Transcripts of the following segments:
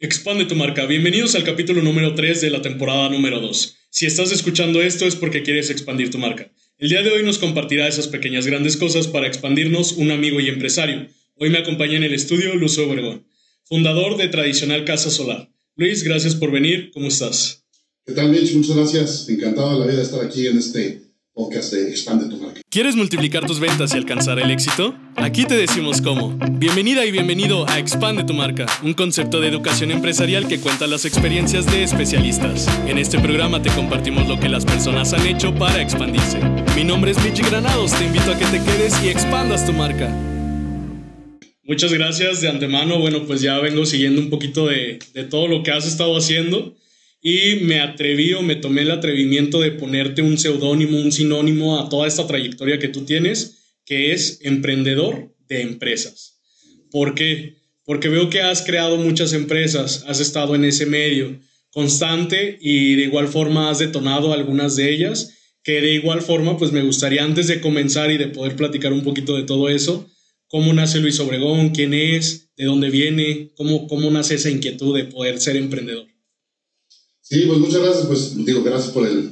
Expande tu marca. Bienvenidos al capítulo número 3 de la temporada número 2. Si estás escuchando esto es porque quieres expandir tu marca. El día de hoy nos compartirá esas pequeñas grandes cosas para expandirnos un amigo y empresario. Hoy me acompaña en el estudio Luz Obregón, fundador de Tradicional Casa Solar. Luis, gracias por venir. ¿Cómo estás? ¿Qué tal, Mitch? Muchas gracias. Encantado de la vida de estar aquí en este podcast de Expande. ¿Quieres multiplicar tus ventas y alcanzar el éxito? Aquí te decimos cómo. Bienvenida y bienvenido a Expande tu marca, un concepto de educación empresarial que cuenta las experiencias de especialistas. En este programa te compartimos lo que las personas han hecho para expandirse. Mi nombre es Michi Granados, te invito a que te quedes y expandas tu marca. Muchas gracias de antemano. Bueno, pues ya vengo siguiendo un poquito de, de todo lo que has estado haciendo y me atreví o me tomé el atrevimiento de ponerte un seudónimo, un sinónimo a toda esta trayectoria que tú tienes, que es emprendedor de empresas. ¿Por qué? Porque veo que has creado muchas empresas, has estado en ese medio constante y de igual forma has detonado algunas de ellas, que de igual forma pues me gustaría antes de comenzar y de poder platicar un poquito de todo eso, cómo nace Luis Obregón, quién es, de dónde viene, cómo, cómo nace esa inquietud de poder ser emprendedor. Sí, pues muchas gracias, pues digo, gracias por el,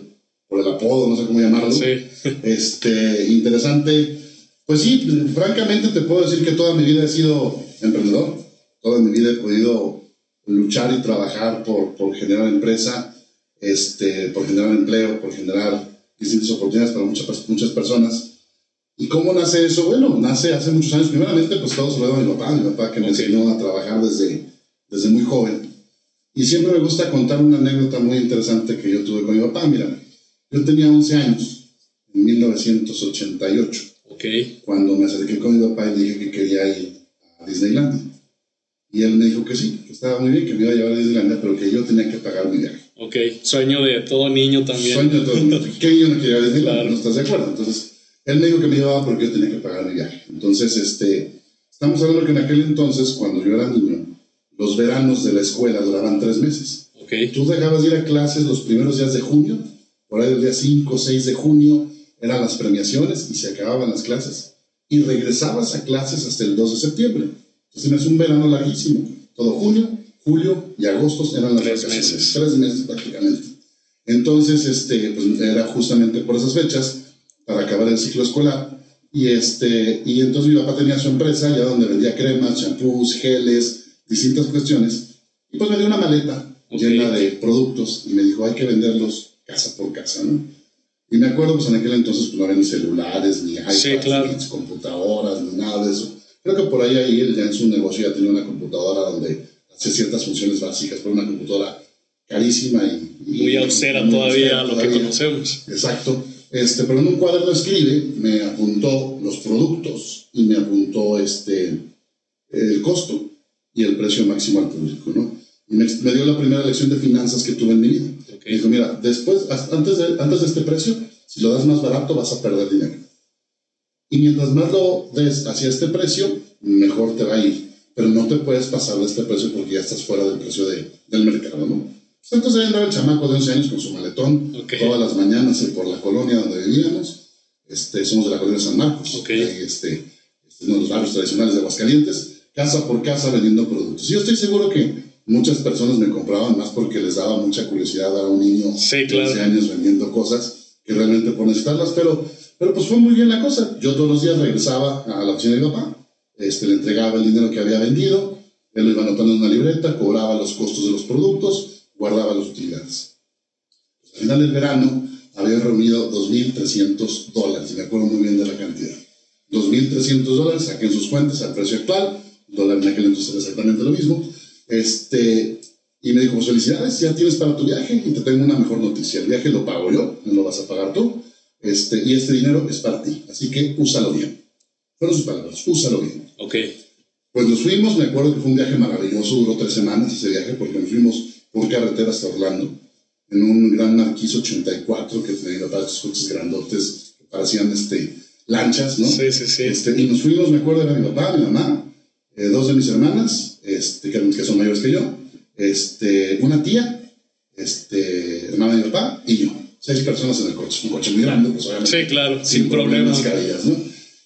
por el apodo, no sé cómo llamarlo. Sí. Este, interesante. Pues sí, francamente te puedo decir que toda mi vida he sido emprendedor, toda mi vida he podido luchar y trabajar por, por generar empresa, este, por generar empleo, por generar distintas oportunidades para muchas, muchas personas. ¿Y cómo nace eso? Bueno, nace hace muchos años. Primeramente, pues todo se lo a mi papá, mi papá que me enseñó a trabajar desde, desde muy joven. Y siempre me gusta contar una anécdota muy interesante que yo tuve con mi papá. Mira, yo tenía 11 años, en 1988. Ok. Cuando me acerqué con mi papá y le dije que quería ir a Disneylandia. Y él me dijo que sí, que estaba muy bien, que me iba a llevar a Disneylandia, pero que yo tenía que pagar mi viaje. Ok, sueño de todo niño también. Sueño de todo niño. ¿Qué niño no quería ir a Disneylandia? ¿No estás de acuerdo? Entonces, él me dijo que me llevaba porque yo tenía que pagar mi viaje. Entonces, este, estamos hablando que en aquel entonces, cuando yo era niño, los veranos de la escuela duraban tres meses. Okay. Tú dejabas de ir a clases los primeros días de junio, por ahí el día 5 o 6 de junio eran las premiaciones y se acababan las clases. Y regresabas a clases hasta el 2 de septiembre. Entonces es un verano larguísimo. Todo junio, julio y agosto eran las tres meses. Tres meses prácticamente. Entonces, este, pues era justamente por esas fechas, para acabar el ciclo escolar. Y, este, y entonces mi papá tenía su empresa, ya donde vendía cremas, champús, geles, distintas cuestiones. Y pues me dio una maleta Okay. llena de productos y me dijo, hay que venderlos casa por casa, ¿no? Y me acuerdo, pues en aquel entonces pues, no había ni celulares, ni iPads, Sí, claro. ni computadoras, ni nada de eso. Creo que por ahí, ahí él ya en su negocio ya tenía una computadora donde hacía ciertas funciones básicas, pero una computadora carísima y... y- Muy austera muy todavía lo que todavía. conocemos. Exacto. Este, pero en un cuaderno escribe, me apuntó los productos y me apuntó este, el costo y el precio máximo al público, ¿no? Y me, me dio la primera lección de finanzas que tuve en mi vida. Ok. Me dijo, mira, después, antes de, antes de este precio, si lo das más barato vas a perder dinero. Y mientras más lo des hacia este precio, mejor te va a ir. Pero no te puedes pasar de este precio porque ya estás fuera del precio de- del mercado, ¿no? Pues entonces ahí andaba el chamaco de 11 años con su maletón, Ok. todas las mañanas por la colonia donde vivíamos. Este, somos de la colonia San Marcos. Ok. Ahí, este, este, uno de los barrios tradicionales de Aguascalientes, casa por casa vendiendo productos. Yo estoy seguro que muchas personas me compraban más porque les daba mucha curiosidad a un niño Sí, de claro. 11 años vendiendo cosas que realmente por necesitarlas, pero, pero pues fue muy bien la cosa. Yo todos los días regresaba a la oficina de mi papá, este, le entregaba el dinero que había vendido, él lo iba anotando en una libreta, cobraba los costos de los productos, guardaba las utilidades. Pues, al final del verano había reunido 2.300 dólares, y me acuerdo muy bien de la cantidad. 2.300 dólares, saqué en sus cuentas al precio actual, dólar en aquel entonces era exactamente lo mismo. Este, y me dijo, pues felicidades, ya tienes para tu viaje y te tengo una mejor noticia. El viaje lo pago yo, no lo vas a pagar tú, este, y este dinero es para ti, así que úsalo bien. Fueron sus palabras, úsalo bien. Ok. Pues nos fuimos, me acuerdo que fue un viaje maravilloso, duró tres semanas ese viaje porque nos fuimos por carretera hasta Orlando, en un gran Marquis 84 que tenía estos coches grandotes que parecían este, lanchas, ¿no? Sí, sí, sí. Este, y nos fuimos, me acuerdo, era mi papá, mi mamá, eh, dos de mis hermanas, este, que, que son mayores que yo, este, una tía, este, hermana de mi papá y yo. Seis personas en el coche, un coche muy grande, pues obviamente. Sí, claro, sin, problemas problemas. ¿no?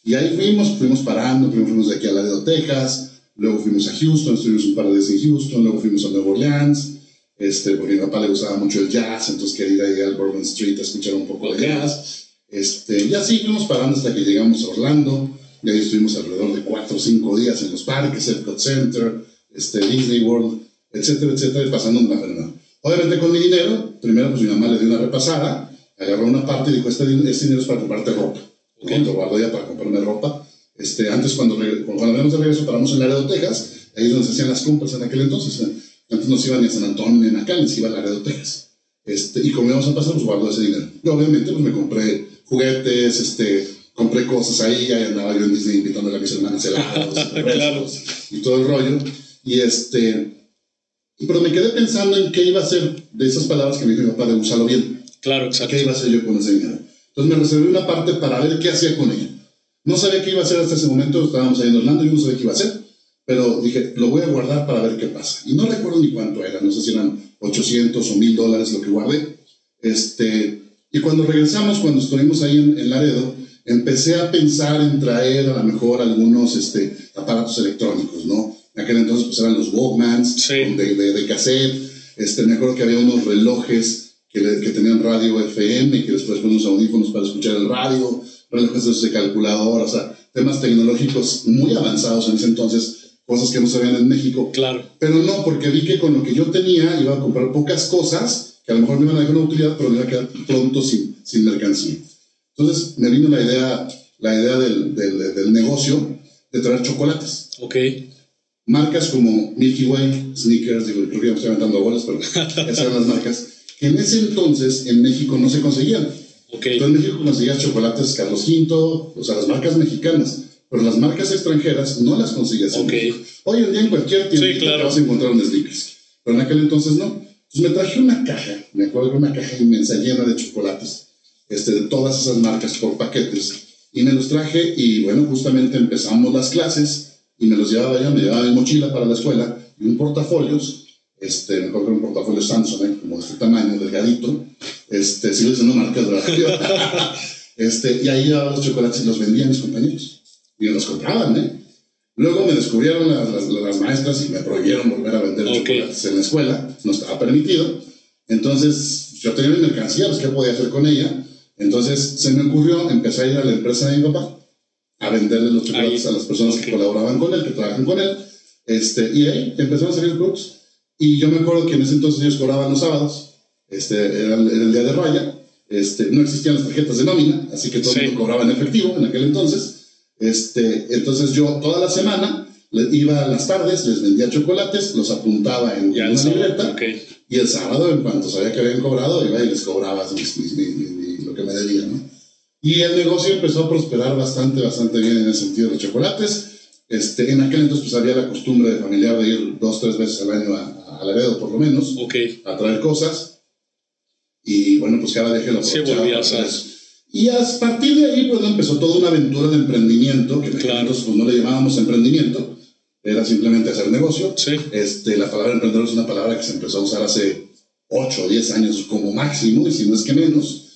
Y ahí fuimos, fuimos parando, primero fuimos de aquí a Laredo, Texas, luego fuimos a Houston, estuvimos un par de días en Houston, luego fuimos a Nueva Orleans, este, porque a mi papá le gustaba mucho el jazz, entonces quería ir al Bourbon Street a escuchar un poco de jazz. Este, y así fuimos parando hasta que llegamos a Orlando, y ahí estuvimos alrededor de cuatro o cinco días en los parques, Epcot Center, este, Disney World, etcétera, etcétera, y pasando una verdad. Obviamente con mi dinero, primero pues mi mamá le dio una repasada, agarró una parte y dijo, este, este dinero es para comprarte ropa. Okay. Lo guardo ya para comprarme ropa. Este, antes cuando, cuando venimos de regreso paramos en Laredo, Texas, ahí es donde se hacían las compras en aquel entonces. Antes no se iban ni a San Antonio ni a Nacali, se iba a Laredo, Texas. Este, y como íbamos a pasar, pues guardo ese dinero. Y obviamente pues me compré juguetes, este, compré cosas ahí, ahí andaba yo en Disney invitando a mis hermanas helados, claro. y todo el rollo. Y este, pero me quedé pensando en qué iba a hacer de esas palabras que me dijo mi papá de usarlo bien. Claro, exacto. ¿Qué iba a hacer yo con ese dinero? Entonces me reservé una parte para ver qué hacía con ella. No sabía qué iba a hacer hasta ese momento, estábamos ahí en Orlando, yo no sabía qué iba a hacer, pero dije, lo voy a guardar para ver qué pasa. Y no recuerdo ni cuánto era, no sé si eran 800 o 1000 dólares lo que guardé. Este, y cuando regresamos, cuando estuvimos ahí en, en Laredo, empecé a pensar en traer a lo mejor algunos este, aparatos electrónicos, ¿no? En aquel entonces pues eran los Walkmans de, de, de, cassette. Este, me acuerdo que había unos relojes que, que tenían radio FM, que después unos audífonos para escuchar el radio, relojes de calculadora, o sea, temas tecnológicos muy avanzados en ese entonces, cosas que no se veían en México. Claro. Pero no, porque vi que con lo que yo tenía iba a comprar pocas cosas que a lo mejor me iban a dejar una utilidad, pero me iba a quedar pronto sin, sin mercancía. Entonces me vino la idea, la idea del, del, del negocio de traer chocolates. Ok. Marcas como Milky Way, Snickers, digo, creo que ya me estoy aventando bolas, pero esas eran las marcas que en ese entonces en México no se conseguían. Okay. Entonces en México conseguías chocolates Carlos V, o sea, las marcas mexicanas, pero las marcas extranjeras no las conseguías. Okay. Hoy en día en cualquier tienda sí, claro. vas a encontrar un Snickers, pero en aquel entonces no. Entonces me traje una caja, me acuerdo una caja inmensa llena de chocolates, este, de todas esas marcas por paquetes, y me los traje y bueno, justamente empezamos las clases y me los llevaba yo, me llevaba mi mochila para la escuela y un portafolios, este, me que un portafolio Samsung, ¿eh? como de este tamaño, delgadito, este, sigo diciendo marcas, ¿verdad? este, y ahí llevaba los chocolates y los vendía a mis compañeros, y me los compraban, ¿eh? Luego me descubrieron las, las, las, maestras y me prohibieron volver a vender okay. chocolates en la escuela, no estaba permitido. Entonces, yo tenía mi mercancía, pues, ¿qué podía hacer con ella? Entonces, se me ocurrió empezar a ir a la empresa de mi papá a venderle los chocolates ahí. a las personas que colaboraban con él, que trabajan con él. Este, y ahí empezaron a salir productos. Y yo me acuerdo que en ese entonces ellos cobraban los sábados, este, era, el, era el día de raya, este, no existían las tarjetas de nómina, así que todo el sí. mundo cobraba en efectivo en aquel entonces. Este, entonces yo toda la semana iba a las tardes, les vendía chocolates, los apuntaba en, una libreta okay. y el sábado, en cuanto sabía que habían cobrado, iba y les cobraba mis, mis, que me debían. ¿no? Y el negocio empezó a prosperar bastante, bastante bien en el sentido de los chocolates. Este, en aquel entonces pues había la costumbre de familiar de ir dos, tres veces al año a, a Laredo por lo menos, okay. a traer cosas. Y bueno, pues cada dejé lo aprovechaba. Sí, y a partir de ahí, pues empezó toda una aventura de emprendimiento, que claro. nosotros pues, no le llamábamos emprendimiento, era simplemente hacer negocio. Sí. Este, la palabra emprendedor es una palabra que se empezó a usar hace 8 o 10 años como máximo, y si no es que menos.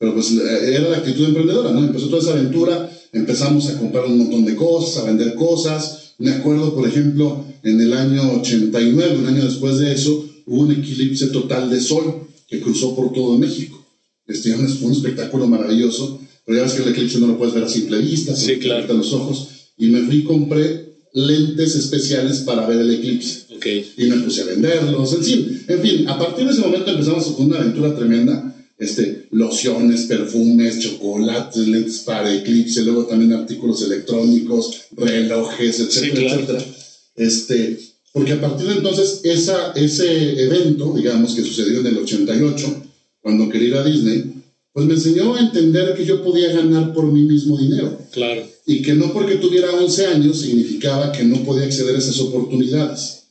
Pero pues era la actitud emprendedora, ¿no? Empezó toda esa aventura, empezamos a comprar un montón de cosas, a vender cosas. Me acuerdo, por ejemplo, en el año 89, un año después de eso, hubo un eclipse total de sol que cruzó por todo México. Este, fue un espectáculo maravilloso, pero ya ves que el eclipse no lo puedes ver a simple vista, sí, claro. los ojos. Y me fui y compré lentes especiales para ver el eclipse. Okay. Y me puse a venderlos, en fin. En fin, a partir de ese momento empezamos con una aventura tremenda. Este, lociones, perfumes, chocolates, lentes para eclipse, luego también artículos electrónicos, relojes, etcétera, sí, claro. etcétera. Este, porque a partir de entonces, esa, ese evento, digamos, que sucedió en el 88, cuando quería ir a Disney, pues me enseñó a entender que yo podía ganar por mí mismo dinero. Claro. Y que no porque tuviera 11 años significaba que no podía acceder a esas oportunidades.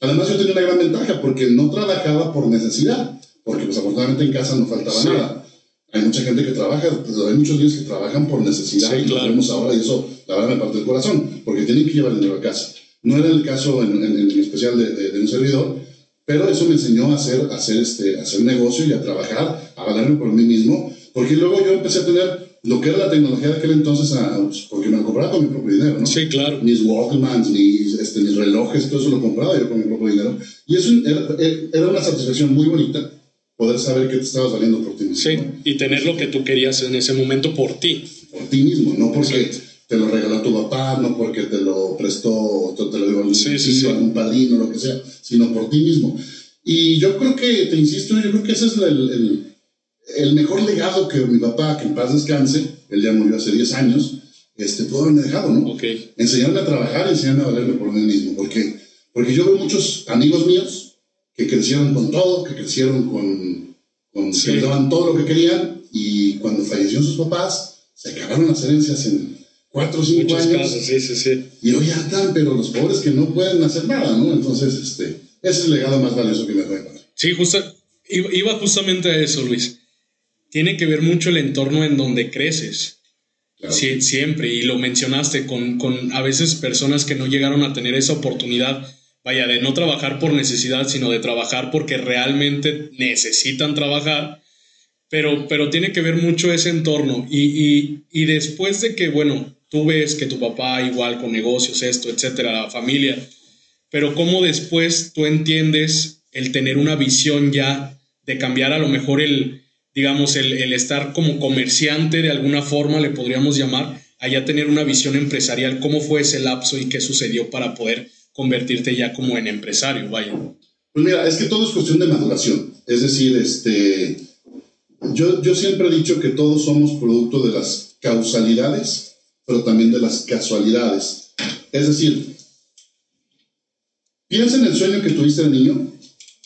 Además, yo tenía una gran ventaja porque no trabajaba por necesidad, porque pues afortunadamente en casa no faltaba Sí. nada. Hay mucha gente que trabaja, pues, hay muchos niños que trabajan por necesidad Sí, y lo claro. vemos ahora y eso la verdad me parte el corazón, porque tienen que llevar dinero a casa. No era el caso en, en- en especial de, de- de un servidor, pero eso me enseñó a hacer, a hacer, este, a hacer negocio y a trabajar, a valerme por mí mismo, porque luego yo empecé a tener lo que era la tecnología de aquel entonces, a- porque me lo compraba con mi propio dinero, ¿no? Sí, claro. Mis Walkmans, mis, este, mis relojes, todo eso lo compraba yo con mi propio dinero. Y eso era, era una satisfacción muy bonita poder saber que te estabas valiendo por ti mismo. Sí, y tener lo que tú querías en ese momento por ti. Por ti mismo, no porque te lo regaló tu papá, no porque te lo prestó, te lo dio algún, sí, sí, algún padrino, lo que sea, sino por ti mismo. Y yo creo que, te insisto, yo creo que ese es el, el, el mejor legado que mi papá, que en paz descanse, él ya murió hace 10 años, este, pudo haberme dejado, ¿no? Okay. Enseñarme a trabajar, enseñarme a valerme por mí mismo. Porque, porque yo veo muchos amigos míos que crecieron con todo, que crecieron con, con que les daban todo lo que querían y cuando fallecieron sus papás, se acabaron las herencias en cuatro o cinco años. sí, sí, sí. Y hoy ya están, pero los pobres que no pueden hacer nada, ¿no? Entonces, este, ese es el legado más valioso que me puede dar. Sí, justo, iba justamente a eso, Luis. Tiene que ver mucho el entorno en donde creces Sí, siempre, y lo mencionaste con, con a veces personas que no llegaron a tener esa oportunidad, vaya, de no trabajar por necesidad, sino de trabajar porque realmente necesitan trabajar, pero, pero tiene que ver mucho ese entorno. Y, y, y después de que, bueno, tú ves que tu papá igual con negocios, esto, etcétera, la familia, pero cómo después tú entiendes el tener una visión ya de cambiar a lo mejor el, digamos, el, el, estar como comerciante de alguna forma, le podríamos llamar, allá tener una visión empresarial, cómo fue ese lapso y qué sucedió para poder convertirte ya como en empresario, vaya. Pues mira, es que todo es cuestión de maduración, es decir, este, yo, yo siempre he dicho que todos somos producto de las causalidades, pero también de las casualidades. Es decir, piensa en el sueño que tuviste de niño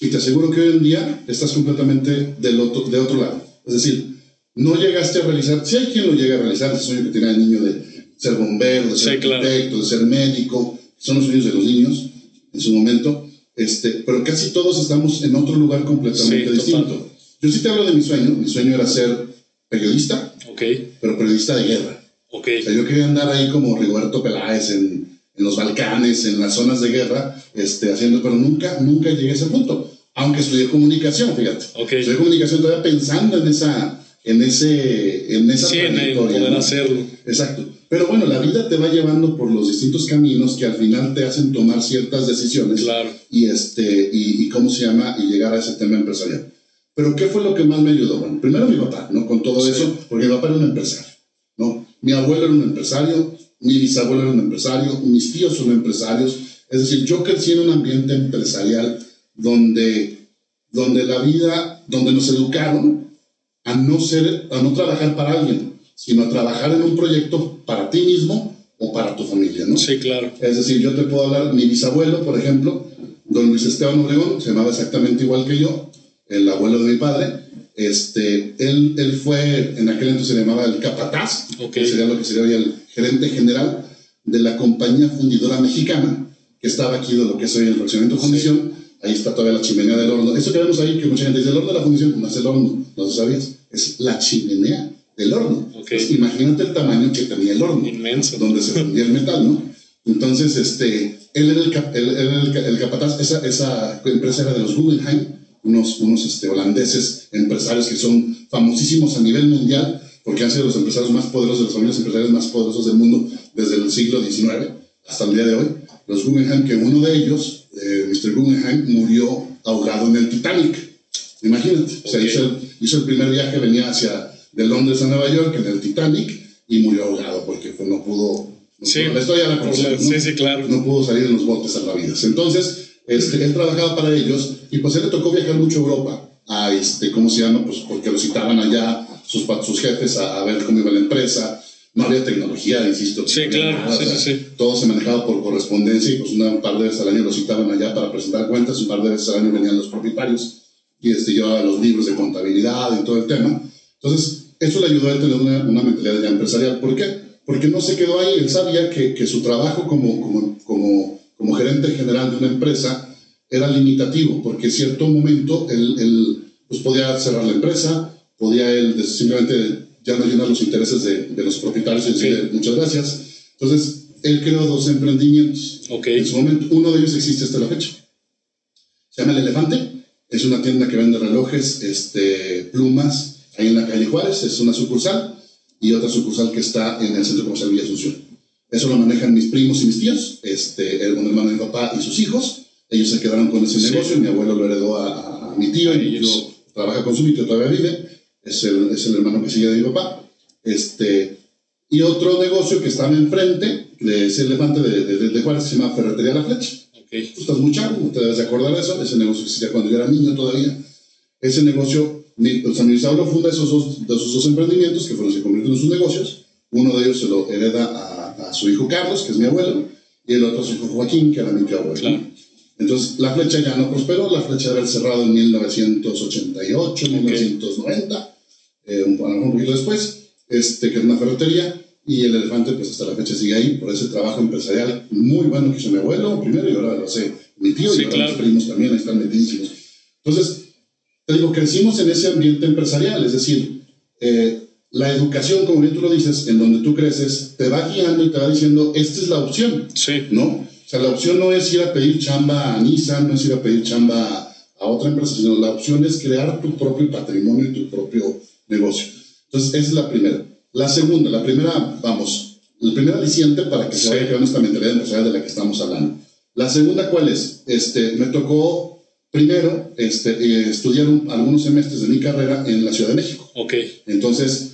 y te aseguro que hoy en día estás completamente del otro, de otro lado. Es decir, no llegaste a realizar, si hay quien lo llega a realizar, ese sueño que tiene el niño de ser bombero, de ser arquitecto, de ser médico, son los sueños de los niños en su momento, este, pero casi todos estamos en otro lugar completamente distinto. Yo sí te hablo de mi sueño, mi sueño era ser periodista, okay. pero periodista de guerra. Okay. O sea, yo quería andar ahí como Rigoberto Peláez en, en los Balcanes, en las zonas de guerra, este, haciendo, pero nunca, nunca llegué a ese punto. Aunque estudié comunicación, fíjate. Okay. Estudié comunicación todavía pensando en esa, en ese, en esa sí, trayectoria. En poder ¿no? hacerlo. Exacto. Pero bueno, la vida te va llevando por los distintos caminos que al final te hacen tomar ciertas decisiones. Claro. Y este, y, y cómo se llama, y llegar a ese tema empresarial. Pero ¿qué fue lo que más me ayudó? Bueno, primero mi papá, ¿no? Con todo Sí. eso, porque mi papá era un empresario, ¿no? Mi abuelo era un empresario, mi bisabuelo era un empresario, mis tíos son empresarios. Es decir, yo crecí en un ambiente empresarial donde, donde la vida, donde nos educaron a no, ser, a no trabajar para alguien, sino a trabajar en un proyecto para ti mismo o para tu familia, ¿no? Sí, claro. Es decir, yo te puedo hablar, mi bisabuelo, por ejemplo, don Luis Esteban Obregón, se llamaba exactamente igual que yo, el abuelo de mi padre, este, él, él fue, en aquel entonces se llamaba el capataz, Okay. que sería lo que sería hoy el gerente general de la compañía fundidora mexicana, que estaba aquí de lo que es hoy el fraccionamiento Fundición, ahí está todavía la chimenea del horno. Eso que vemos ahí, que mucha gente dice, el horno de la fundición, no es el horno, no lo sabías, es la chimenea del horno. Ok. Entonces, imagínate el tamaño que tenía el horno Inmenso. donde se fundía el metal, ¿no? Entonces, este, él era el, cap- él era el, el capataz, esa, esa empresa era de los Guggenheim, unos, unos este, holandeses empresarios que son famosísimos a nivel mundial, porque han sido los empresarios más poderosos, de las familias empresariales más poderosos del mundo desde el siglo XIX hasta el día de hoy. Los Guggenheim, que uno de ellos, eh, Mr. Guggenheim, murió ahogado en el Titanic. Imagínate, o sea, hizo, el, hizo el primer viaje, venía hacia de Londres a Nueva York en el Titanic y murió ahogado porque pues, no pudo. no Sí. pudo- la historia la. Sí, sí, claro. No pudo salir en los botes salvavidas. Entonces, este, él trabajaba para ellos y pues él le tocó viajar mucho a Europa, a este, ¿cómo se llama? Pues porque lo citaban allá sus, sus jefes a, a ver cómo iba la empresa. No había tecnología, insisto. Sí, claro, nada, sí, o sea, sí, sí. Todo se manejaba por correspondencia y pues una, un par de veces al año lo citaban allá para presentar cuentas, un par de veces al año venían los propietarios y este, llevaba los libros de contabilidad y todo el tema. Entonces, eso le ayudó a él tener una, una mentalidad ya empresarial. ¿Por qué? Porque no se quedó ahí. Él sabía que, que su trabajo como, como, como, como gerente general de una empresa era limitativo, porque en cierto momento él, él, pues podía cerrar la empresa, podía él simplemente ya no llenar los intereses de, de los propietarios y decirle Sí. muchas gracias. Entonces, él creó dos emprendimientos. Ok. En su momento, uno de ellos existe hasta la fecha. Se llama El Elefante. Es una tienda que vende relojes, este, plumas, ahí en la calle Juárez. Es una sucursal. Y otra sucursal que está en el Centro Comercial Villa Asunción. Eso lo manejan mis primos y mis tíos, este, el, hermano de mi papá y sus hijos. Ellos se quedaron con ese negocio, mi abuelo lo heredó a, a mi tío y mi tío trabaja con su tío, todavía vive, es el, es el hermano que sigue de mi papá. Este, y otro negocio que estaba enfrente de ese elefante de, de, de Juárez se llama Ferretería La Flecha. Okay. Tú estás muy chavo, no te debes de acordar de eso. Ese negocio existía cuando yo era niño todavía. Ese negocio, mi, o sea, mi bisabuelo funda esos dos, de esos dos emprendimientos que fueron se convirtieron en sus negocios. Uno de ellos se lo hereda a, a, su hijo Carlos, que es mi abuelo, y el otro a su hijo Joaquín, que era mi tío abuelo. Claro. Entonces, la flecha ya no prosperó, la flecha debe haber cerrado en 1988, okay. 1990, eh, un, un poquito después, este, que es una ferretería, y el elefante, pues hasta la fecha sigue ahí, por ese trabajo empresarial muy bueno que hizo mi abuelo primero, y ahora lo hace mi tío, Sí, y ahora claro. mis primos también, están metidísimos. Entonces, te digo, crecimos en ese ambiente empresarial, es decir, eh, la educación, como bien tú lo dices, en donde tú creces, te va guiando y te va diciendo, esta es la opción, Sí. ¿no? O sea, la opción no es ir a pedir chamba a Nissan, no es ir a pedir chamba a otra empresa, sino la opción es crear tu propio patrimonio y tu propio negocio. Entonces, esa es la primera. La segunda, la primera, vamos, el primer aliciente para que se vaya creando esta mentalidad empresarial de la que estamos hablando. La segunda, ¿cuál es? Este, me tocó primero este, eh, estudiar un- algunos semestres de mi carrera en la Ciudad de México. Ok. Entonces,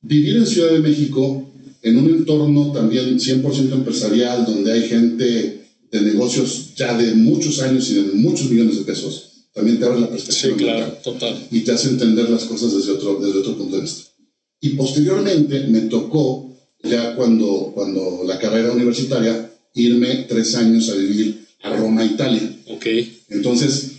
vivir en Ciudad de México, en un entorno también 100% empresarial, donde hay gente de negocios ya de muchos años y de muchos millones de pesos, también te abre la Sí, perspectiva. claro, mental total. Y te hace entender las cosas desde otro, desde otro punto de vista. Y posteriormente me tocó, ya cuando, cuando la carrera universitaria, irme tres años a vivir a Roma, Italia. Ok. Entonces,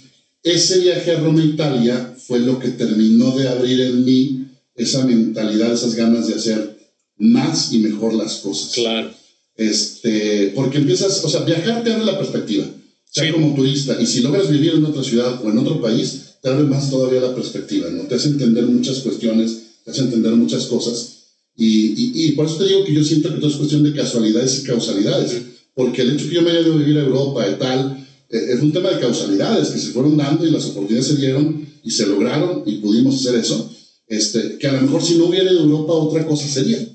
ese viaje a Roma, Italia, fue lo que terminó de abrir en mí esa mentalidad, esas ganas de hacer más y mejor las cosas. Claro. Este, porque empiezas, o sea, viajar te abre la perspectiva, sea Sí. como turista, y si logras vivir en otra ciudad o en otro país, te abre más todavía la perspectiva, ¿no? Te hace entender muchas cuestiones, te hace entender muchas cosas, y, y, y por eso te digo que yo siento que todo es cuestión de casualidades y causalidades, porque el hecho que yo me haya ido a vivir a Europa y tal, eh, es un tema de causalidades que se fueron dando y las oportunidades se dieron y se lograron y pudimos hacer eso, este, que a lo mejor si no hubiera ido a Europa otra cosa sería.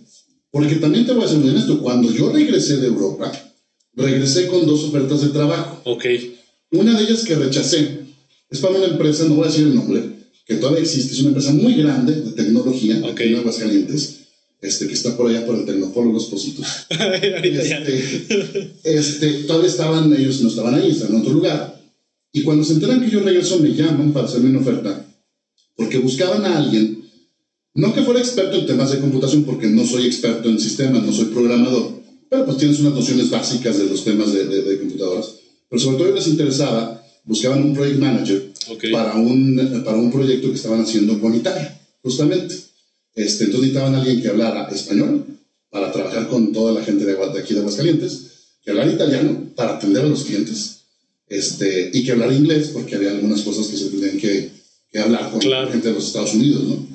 Porque también te voy a ser muy honesto, cuando yo regresé de Europa, regresé con dos ofertas de trabajo. Ok. Una de ellas que rechacé es para una empresa, no voy a decir el nombre, que todavía existe, es una empresa muy grande de tecnología, Ok. aquí en Aguascalientes, este, que está por allá por el Tecnopolo Los Positos. Este, este, todavía estaban, ellos no estaban ahí, estaban en otro lugar. Y cuando se enteran que yo regreso, me llaman para hacerme una oferta, porque buscaban a alguien, no que fuera experto en temas de computación, porque no soy experto en sistemas, no soy programador, pero pues tienes unas nociones básicas de los temas de, de, de computadoras. Pero sobre todo les interesaba, buscaban un project manager Ok. para, un, para un proyecto que estaban haciendo con Italia, justamente. Este, entonces necesitaban a alguien que hablara español para trabajar con toda la gente de, aquí de Aguascalientes, que hablara italiano para atender a los clientes, este, y que hablara inglés porque había algunas cosas que se tenían que, que hablar con Claro. gente de los Estados Unidos, ¿no?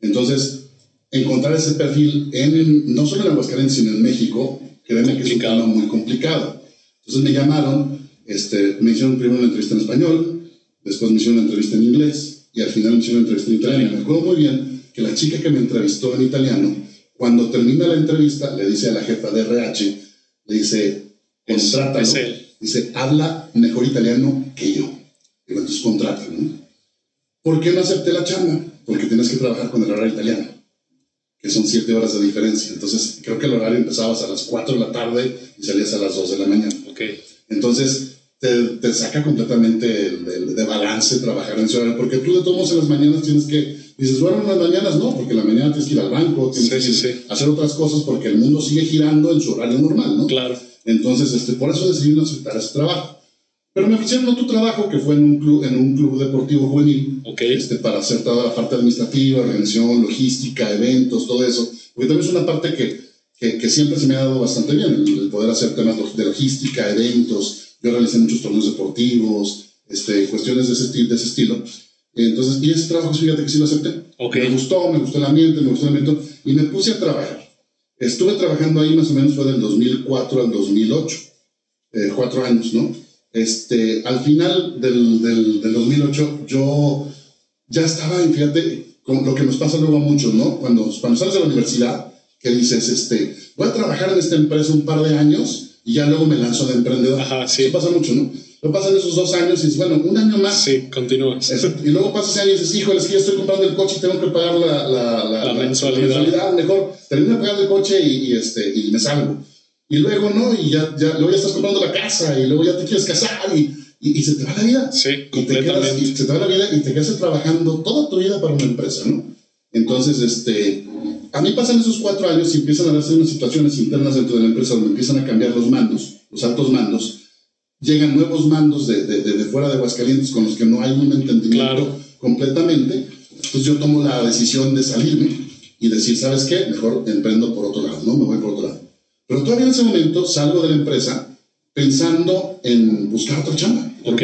Entonces, encontrar ese perfil en, no solo en Aguascalientes, sino en México, créeme que es un tema muy complicado. Entonces me llamaron, este, me hicieron primero una entrevista en español, después me hicieron una entrevista en inglés y al final me hicieron una entrevista en italiano. Me acuerdo muy bien que la chica que me entrevistó en italiano, cuando termina la entrevista, le dice a la jefa de RH, le dice, contrátalo. es él. Dice, habla mejor italiano que yo. Digo, entonces contrátalo, ¿no? ¿Por qué no acepté la chamba? Porque tienes que trabajar con el horario italiano, que son siete horas de diferencia. Entonces, creo que el horario empezabas a las 4 de la tarde y salías a las 2 de la mañana. Ok. Entonces, te, te saca completamente el- el- de balance trabajar en ese horario, porque tú de todos modos en las mañanas tienes que, dices, bueno, en las mañanas no, porque en la mañana tienes que ir al banco, tienes Sí, que sí, hacer otras cosas, porque el mundo sigue girando en su horario normal, ¿no? Claro. Entonces, este, por eso decidí no aceptar ese trabajo. Pero me ofrecieron otro trabajo que fue en un club, en un club deportivo juvenil, este, para hacer toda la parte administrativa, organización, logística, eventos, todo eso. Porque también es una parte que, que, que siempre se me ha dado bastante bien, el poder hacer temas de logística, eventos. Yo realicé muchos torneos deportivos, este, cuestiones de ese, de ese estilo. Entonces, y ese trabajo, fíjate que sí lo acepté. Ok. Me gustó, me gustó el ambiente, me gustó el ambiente, y me puse a trabajar. Estuve trabajando ahí más o menos fue del 2004 al 2008, eh, cuatro años, ¿no? Este, al final del, del, del 2008 yo ya estaba, y fíjate, con lo que nos pasa luego a muchos, ¿no? Cuando, cuando sales de la universidad, que dices, este, voy a trabajar en esta empresa un par de años y ya luego me lanzo de emprendedor. Ajá, sí. Eso pasa mucho, ¿no? Lo pasan esos dos años y dices, bueno, un año más. Sí, continúas. Y luego pasa ese año y dices, híjole, es que ya estoy comprando el coche y tengo que pagar la, la, la, La mensualidad. Mejor termino pagando el coche y, y, este, y me salgo. Y luego, ¿no? Y ya, ya, luego ya estás comprando la casa y luego ya te quieres casar y, y, y se te va la vida. Sí, Y te quedas, y se te va la vida y te quedas trabajando toda tu vida para una empresa, ¿no? Entonces, este, a mí pasan esos cuatro años y empiezan a darse unas situaciones internas dentro de la empresa donde empiezan a cambiar los mandos, los altos mandos. Llegan nuevos mandos de, de, de, de fuera de Aguascalientes con los que no hay un entendimiento Claro. completamente. Entonces yo tomo la decisión de salirme y decir, ¿sabes qué? Mejor emprendo por otro lado, ¿no? Me voy por otro lado. Pero todavía en ese momento salgo de la empresa pensando en buscar otra chamba. Ok.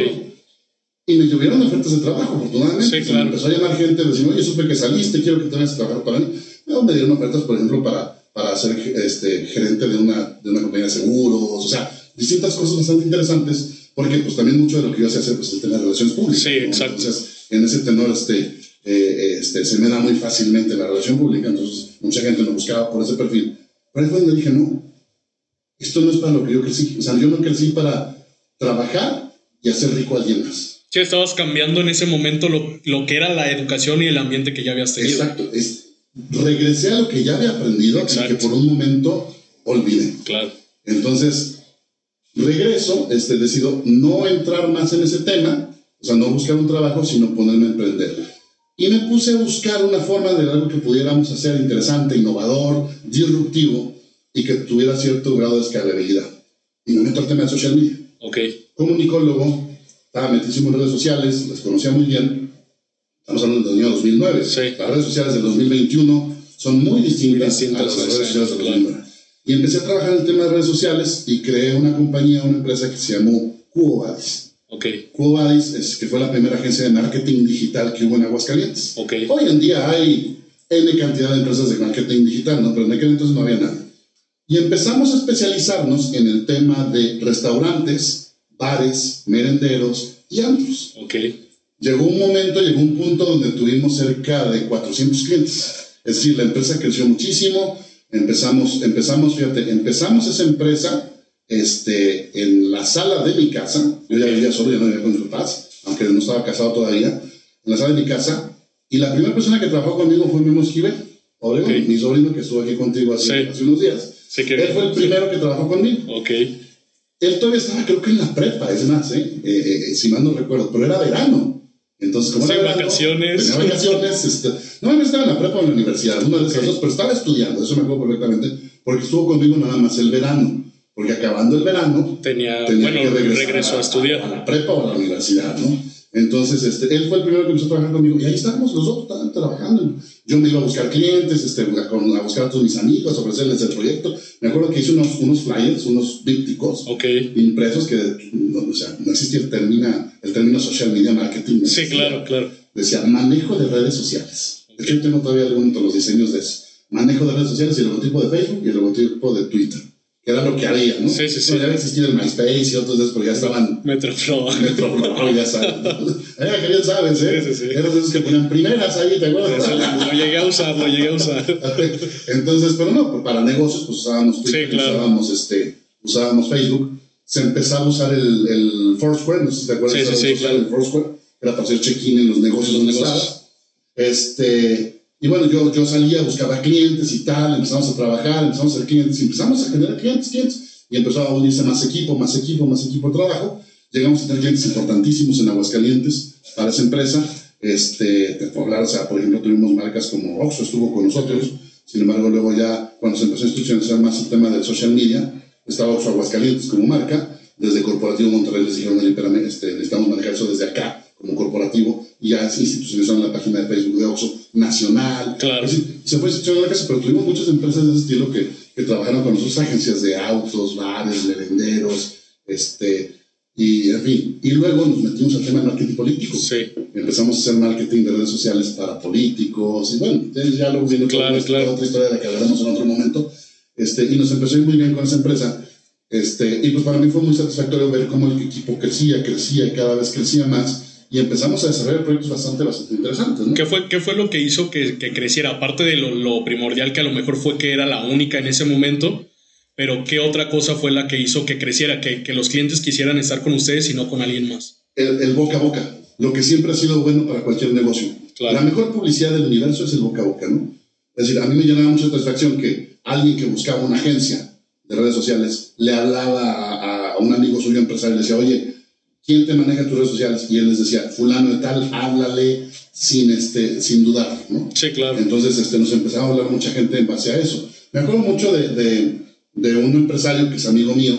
Y me llovieron ofertas de trabajo, afortunadamente. Sí, me claro. empezó a llamar gente, decir, oye, supe que saliste, quiero que te vayas a trabajar para mí. Luego me dieron ofertas, por ejemplo, para, para ser este, gerente de una, de una compañía de seguros, o sea, distintas cosas bastante interesantes, porque pues también mucho de lo que yo sé hacer pues, es el tema de relaciones públicas. Sí, ¿no? exacto. Entonces, en ese tenor, este, eh, este, se me da muy fácilmente la relación pública, entonces mucha gente me buscaba por ese perfil. Pero ahí fue donde dije, no, esto no es para lo que yo crecí. O sea, yo no crecí para trabajar y hacer rico a alguien más. Sí, estabas cambiando en ese momento lo, lo que era la educación y el ambiente que ya habías tenido. Exacto. Es, regresé a lo que ya había aprendido y que por un momento olvidé. Claro. Entonces, regreso, este, decido no entrar más en ese tema, o sea, no buscar un trabajo, sino ponerme a emprender. Y me puse a buscar una forma de algo que pudiéramos hacer interesante, innovador, disruptivo y que tuviera cierto grado de escalabilidad. Y me meto al tema de social media. Ok. Comunicólogo, estaba metidísimo en redes sociales, las conocía muy bien. Estamos hablando del año 2009. Sí. Las redes sociales del 2021 son muy distintas, distintas, a las redes sí, sociales del claro. 2009. Y empecé a trabajar en el tema de redes sociales y creé una compañía, una empresa que se llamó Cuobadis. Ok. Cuobadis es que fue la primera agencia de marketing digital que hubo en Aguascalientes. Ok. Hoy en día hay N cantidad de empresas de marketing digital, ¿no? pero en aquel entonces no había nada. Y empezamos a especializarnos en el tema de restaurantes, bares, merenderos y antros. Ok. Llegó un momento, llegó un punto donde tuvimos cerca de 400 clientes. Es decir, la empresa creció muchísimo. Empezamos, empezamos, fíjate, empezamos esa empresa este, en la sala de mi casa. Yo ya vivía solo, ya no vivía con mis papás, aunque no estaba casado todavía. En la sala de mi casa. Y la primera persona que trabajó conmigo fue Memo Esquivel, Obregón, Ok. mi sobrino que estuvo aquí contigo hace, Sí. hace unos días. Sí que Él fue el primero que trabajó conmigo. Ok. Él todavía estaba, creo que en la prepa, es más, ¿eh? Eh, eh, si mal no recuerdo, pero era verano. Entonces, como Sí, era vacaciones. Tenía vacaciones. Este, no, no estaba en la prepa o en la universidad, una de esas Ok. dos, pero estaba estudiando, eso me acuerdo perfectamente, porque estuvo conmigo nada más el verano. Porque acabando el verano, Tenía, tenía bueno, que regresar regresó a a estudiar. la prepa o a la universidad, ¿no? Entonces, este, él fue el primero que empezó a trabajar conmigo y ahí estábamos los dos estaban trabajando. Yo me iba a buscar clientes, este, a, buscar a todos mis amigos, a ofrecerles el proyecto. Me acuerdo que hice unos, unos flyers, unos dípticos Ok. impresos que no, o sea, no existía el término, el término social media marketing. Sí, claro, claro. Decía manejo de redes sociales. De hecho, yo tengo todavía algunos de los diseños de eso. Manejo de redes sociales y el logotipo de Facebook y el logotipo de Twitter. Que era lo que había, ¿no? Sí, sí, sí. No, ya había existido el MySpace y otros de esos, pero ya estaban Metroflow. Metro, ya sabes. Eh, que bien sabes, ¿eh? Sí, sí, sí. Eran de esos que ponían primeras ahí, ¿te acuerdas? Lo llegué a usar, lo llegué a usar. Entonces, pero no, pues para negocios, pues usábamos Twitter, Sí, claro. usábamos, este, usábamos Facebook. Se empezaba a usar el, el Foursquare, no sé si te acuerdas Sí, la sí, sí, claro. el Foursquare, era para hacer check-in en los negocios donde negocios. estabas. Este, y bueno, yo, yo salía, buscaba clientes y tal, empezamos a trabajar, empezamos a hacer clientes, empezamos a generar clientes, clientes, y empezó a unirse más equipo, más equipo, más equipo de trabajo. Llegamos a tener clientes importantísimos en Aguascalientes para esa empresa. Este, hablar, o sea, por ejemplo, tuvimos marcas como Oxxo estuvo con nosotros, sin embargo, luego ya cuando se empezó a institucionalizar más el tema del social media, estaba Oxxo Aguascalientes como marca, desde Corporativo Monterrey les dijeron, "Oye, espérame, este, necesitamos manejar eso desde acá, como corporativo, y ya se institucionalizaron la página de Facebook de Oxxo nacional. Claro. Es decir, se fue la casa, pero tuvimos muchas empresas de ese estilo que, que trabajaron con nosotros, agencias de autos, bares, merenderos, este, y en fin. Y luego nos metimos al tema de marketing político. Sí. Empezamos a hacer marketing de redes sociales para políticos, y bueno, ya luego viene Claro, otra, claro. otra historia de la que hablaremos en otro momento. Este, y nos empezó a ir muy bien con esa empresa. Este, y pues para mí fue muy satisfactorio ver cómo el equipo crecía, crecía cada vez crecía más. Y empezamos a desarrollar proyectos bastante, bastante interesantes. ¿no? ¿Qué, fue, ¿Qué fue lo que hizo que, que creciera? Aparte de lo, lo, primordial que a lo mejor fue que era la única en ese momento, pero ¿qué otra cosa fue la que hizo que creciera, que, que los clientes quisieran estar con ustedes y no con alguien más? El, el, boca a boca, lo que siempre ha sido bueno para cualquier negocio. Claro. La mejor publicidad del universo es el boca a boca, ¿no? Es decir, a mí me llenaba mucha satisfacción que alguien que buscaba una agencia de redes sociales le hablaba a, a un amigo suyo empresario y le decía, oye, ¿quién te maneja tus redes sociales? Y él les decía, fulano de tal, háblale sin, este, sin dudar, ¿no? Sí, claro. Entonces este, nos empezaba a hablar mucha gente en base a eso. Me acuerdo mucho de, de, de un empresario que es amigo mío,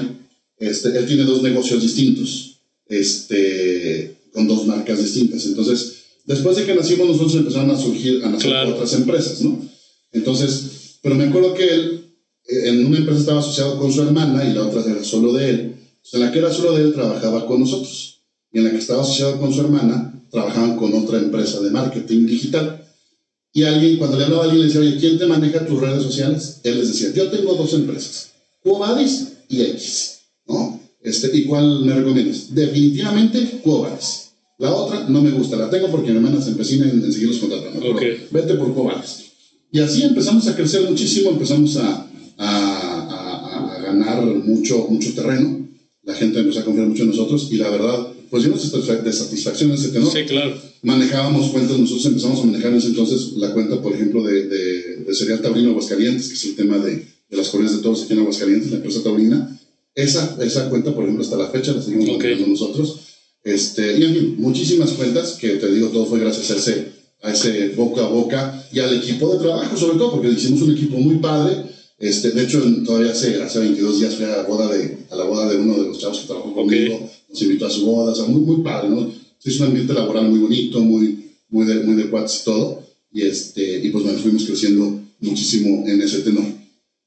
este, él tiene dos negocios distintos, este, con dos marcas distintas. Entonces, después de que nacimos nosotros empezaron a surgir, a nacer claro. otras empresas, ¿no? Entonces, pero me acuerdo que él, en una empresa estaba asociado con su hermana y la otra era solo de él. En la que era solo de él trabajaba con nosotros y en la que estaba asociado con su hermana trabajaban con otra empresa de marketing digital. Y alguien, cuando le hablaba a alguien, le decía, oye, ¿quién te maneja tus redes sociales? Él les decía, yo tengo dos empresas, Cuobadis y X, ¿no? Este, ¿Y cuál me recomiendas? Definitivamente Cuobadis. La otra no me gusta, la tengo porque mi hermana se empecina en, en seguirlos contratando. Okay. Vete por Cuobadis. Y así empezamos a crecer muchísimo, empezamos a, a, a, a ganar mucho, mucho terreno la gente empezó a confiar mucho en nosotros y la verdad, pues yo de satisfacción en ese tenor. Sí, claro. Manejábamos cuentas, nosotros empezamos a manejar en ese entonces la cuenta, por ejemplo, de, de, de Cereal Taurino Aguascalientes, que es el tema de, de las corridas de toros aquí en Aguascalientes, la empresa taurina. Esa, esa cuenta, por ejemplo, hasta la fecha la seguimos okay. manejando nosotros. Este, y en fin, muchísimas cuentas que te digo, todo fue gracias a ese, a ese boca a boca y al equipo de trabajo, sobre todo, porque hicimos un equipo muy padre este, de hecho, todavía hace, hace 22 días fui a la, boda de, a la boda de uno de los chavos que trabajó conmigo, okay. nos invitó a su boda, o sea, muy, muy padre, ¿no? Es un ambiente laboral muy bonito, muy, muy de, muy de cuates y todo, y, este, y pues bueno, fuimos creciendo muchísimo en ese tenor.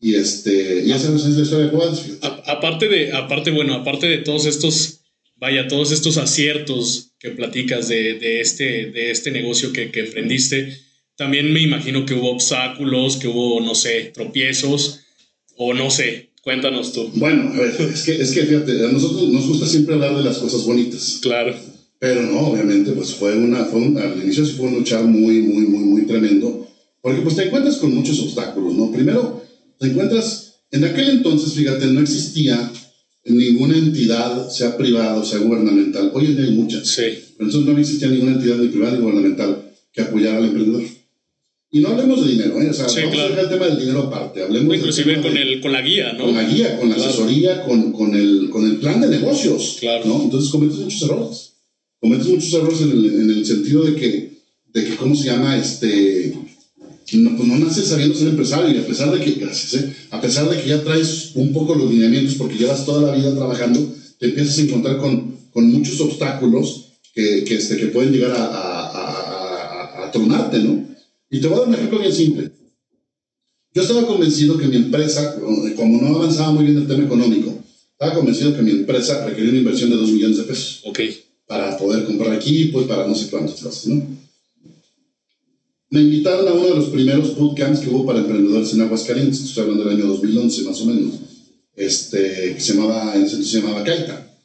Y, este, y esa es la historia de Cuates. Aparte de, aparte, bueno, aparte de todos estos, vaya, todos estos aciertos que platicas de, de, este, de este negocio que, que emprendiste, también me imagino que hubo obstáculos, que hubo, no sé, tropiezos, o no sé, cuéntanos tú. Bueno, a ver, es que, es que fíjate, a nosotros nos gusta siempre hablar de las cosas bonitas. Claro. Pero no, obviamente, pues fue una, fue un, al inicio sí fue un luchar muy, muy, muy, muy tremendo, porque pues te encuentras con muchos obstáculos, ¿no? Primero, te encuentras, en aquel entonces, fíjate, no existía ninguna entidad, sea privada o sea gubernamental, hoy en día hay muchas, sí. pero entonces no existía ninguna entidad ni privada ni gubernamental que apoyara al emprendedor. Y no hablemos de dinero, ¿eh? o sea, sí, vamos claro. a dejar el tema del dinero aparte. Hablemos Inclusive con, de, el, con la guía, ¿no? Con la guía, con la claro. asesoría, con, con, el, con el plan de negocios. Claro. ¿no? Entonces cometes muchos errores. Cometes muchos errores en el, en el sentido de que, de que, ¿cómo se llama? Este, no, pues no naces sabiendo ser empresario y a pesar de que, gracias, ¿eh? a pesar de que ya traes un poco los lineamientos porque llevas toda la vida trabajando, te empiezas a encontrar con, con muchos obstáculos que, que, este, que pueden llegar a, a, a, a tronarte, ¿no? Y te voy a dar un ejemplo bien simple. Yo estaba convencido que mi empresa, como no avanzaba muy bien el tema económico, estaba convencido que mi empresa requería una inversión de 2 millones de pesos. Ok. Para poder comprar equipos, para no sé cuántas cosas, ¿no? Me invitaron a uno de los primeros bootcamps que hubo para emprendedores en Aguascalientes, estoy hablando del año 2011 más o menos, este, que se llamaba, en ese se llamaba Caita,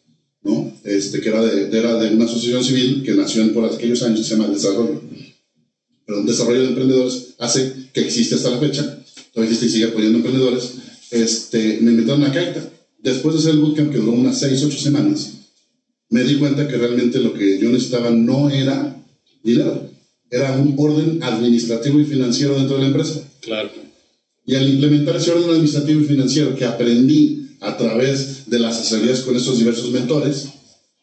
¿no? Este, que era de, era de una asociación civil que nació en por aquellos años, que se llama Desarrollo pero un desarrollo de emprendedores hace que existe hasta la fecha, todavía existe y sigue apoyando emprendedores, este, me invitaron a Caita. Después de hacer el bootcamp, que duró unas 6, 8 semanas, me di cuenta que realmente lo que yo necesitaba no era dinero, era un orden administrativo y financiero dentro de la empresa. Claro. Y al implementar ese orden administrativo y financiero que aprendí a través de las asesorías con estos diversos mentores,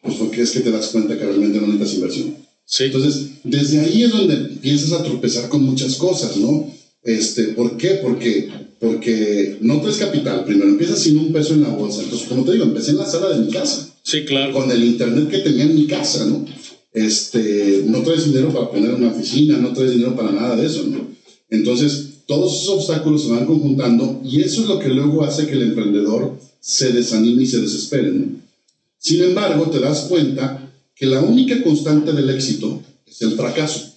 pues fue que es que te das cuenta que realmente no necesitas inversión. Sí. Entonces, desde ahí es donde empiezas a tropezar con muchas cosas, ¿no? Este, ¿Por qué? Porque, porque no traes capital. Primero empiezas sin un peso en la bolsa. Entonces, como te digo, empecé en la sala de mi casa. Sí, claro. Con el internet que tenía en mi casa, ¿no? Este, no traes dinero para poner una oficina, no traes dinero para nada de eso, ¿no? Entonces, todos esos obstáculos se van conjuntando y eso es lo que luego hace que el emprendedor se desanime y se desespere, ¿no? Sin embargo, te das cuenta que la única constante del éxito es el fracaso.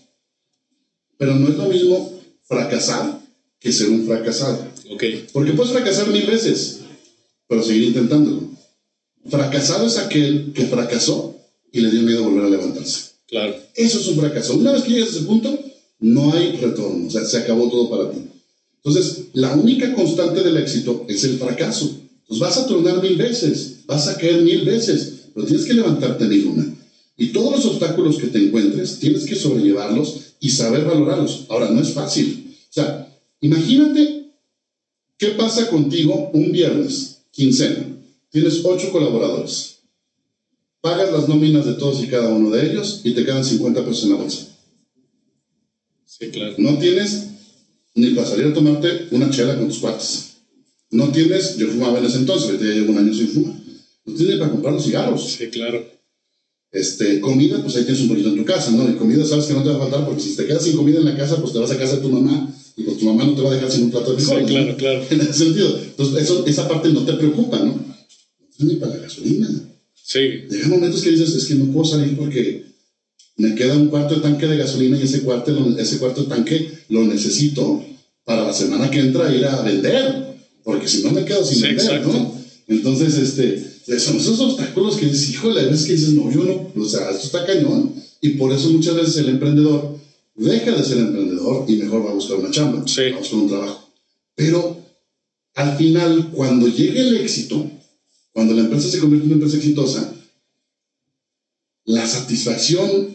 Pero no es lo mismo fracasar que ser un fracasado. Okay. Porque puedes fracasar mil veces, pero seguir intentándolo. Fracasado es aquel que fracasó y le dio miedo volver a levantarse. Claro. Eso es un fracaso. Una vez que llegas a ese punto, no hay retorno, o sea, se acabó todo para ti. Entonces, la única constante del éxito es el fracaso. Entonces, vas a tronar mil veces, vas a caer mil veces, pero tienes que levantarte mil una. Y todos los obstáculos que te encuentres, tienes que sobrellevarlos y saber valorarlos. Ahora, no es fácil. O sea, imagínate qué pasa contigo un viernes, quincena. Tienes ocho colaboradores. Pagas las nóminas de todos y cada uno de ellos y te quedan 50 pesos en la bolsa. Sí, claro. No tienes ni para salir a tomarte una chela con tus cuates. No tienes, yo fumaba en ese entonces, ya llevo un año sin fumar. No tienes ni para comprar los cigarros. Sí, claro. Este, comida, pues ahí tienes un poquito en tu casa, ¿no? Y comida sabes que no te va a faltar porque si te quedas sin comida en la casa, pues te vas a casa de tu mamá y pues tu mamá no te va a dejar sin un plato de Sí, frijol. ¿no? claro, claro. En ese sentido. Entonces, eso, esa parte no te preocupa, ¿no? Tienes ni para la gasolina. Sí, Llega momentos que dices, es que no puedo salir porque me queda un cuarto de tanque de gasolina y ese cuarto, ese cuarto de tanque lo necesito para la semana que entra ir a vender, porque si no me quedo sin Sí, vender, exacto. ¿no? Entonces, este, son esos obstáculos que dices, híjole, a veces que dices, no, yo no, o sea, esto está cañón. Y por eso muchas veces el emprendedor deja de ser emprendedor y mejor va a buscar una chamba, Sí. va a buscar un trabajo. Pero al final, cuando llegue el éxito, cuando la empresa se convierte en una empresa exitosa, la satisfacción